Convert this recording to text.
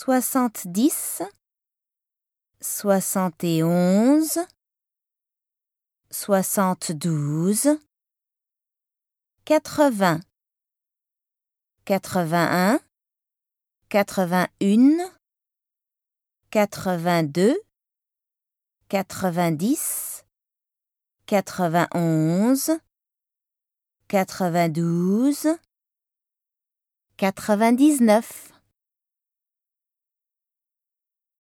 soixante-dix, soixante et onze, soixante-douze, quatre-vingts, quatre-vingt-un, quatre-vingt-une, quatre-vingt-deux, quatre-vingt-dix, quatre-vingt-onze, quatre-vingt-douze, quatre-vingt-dix-neuf.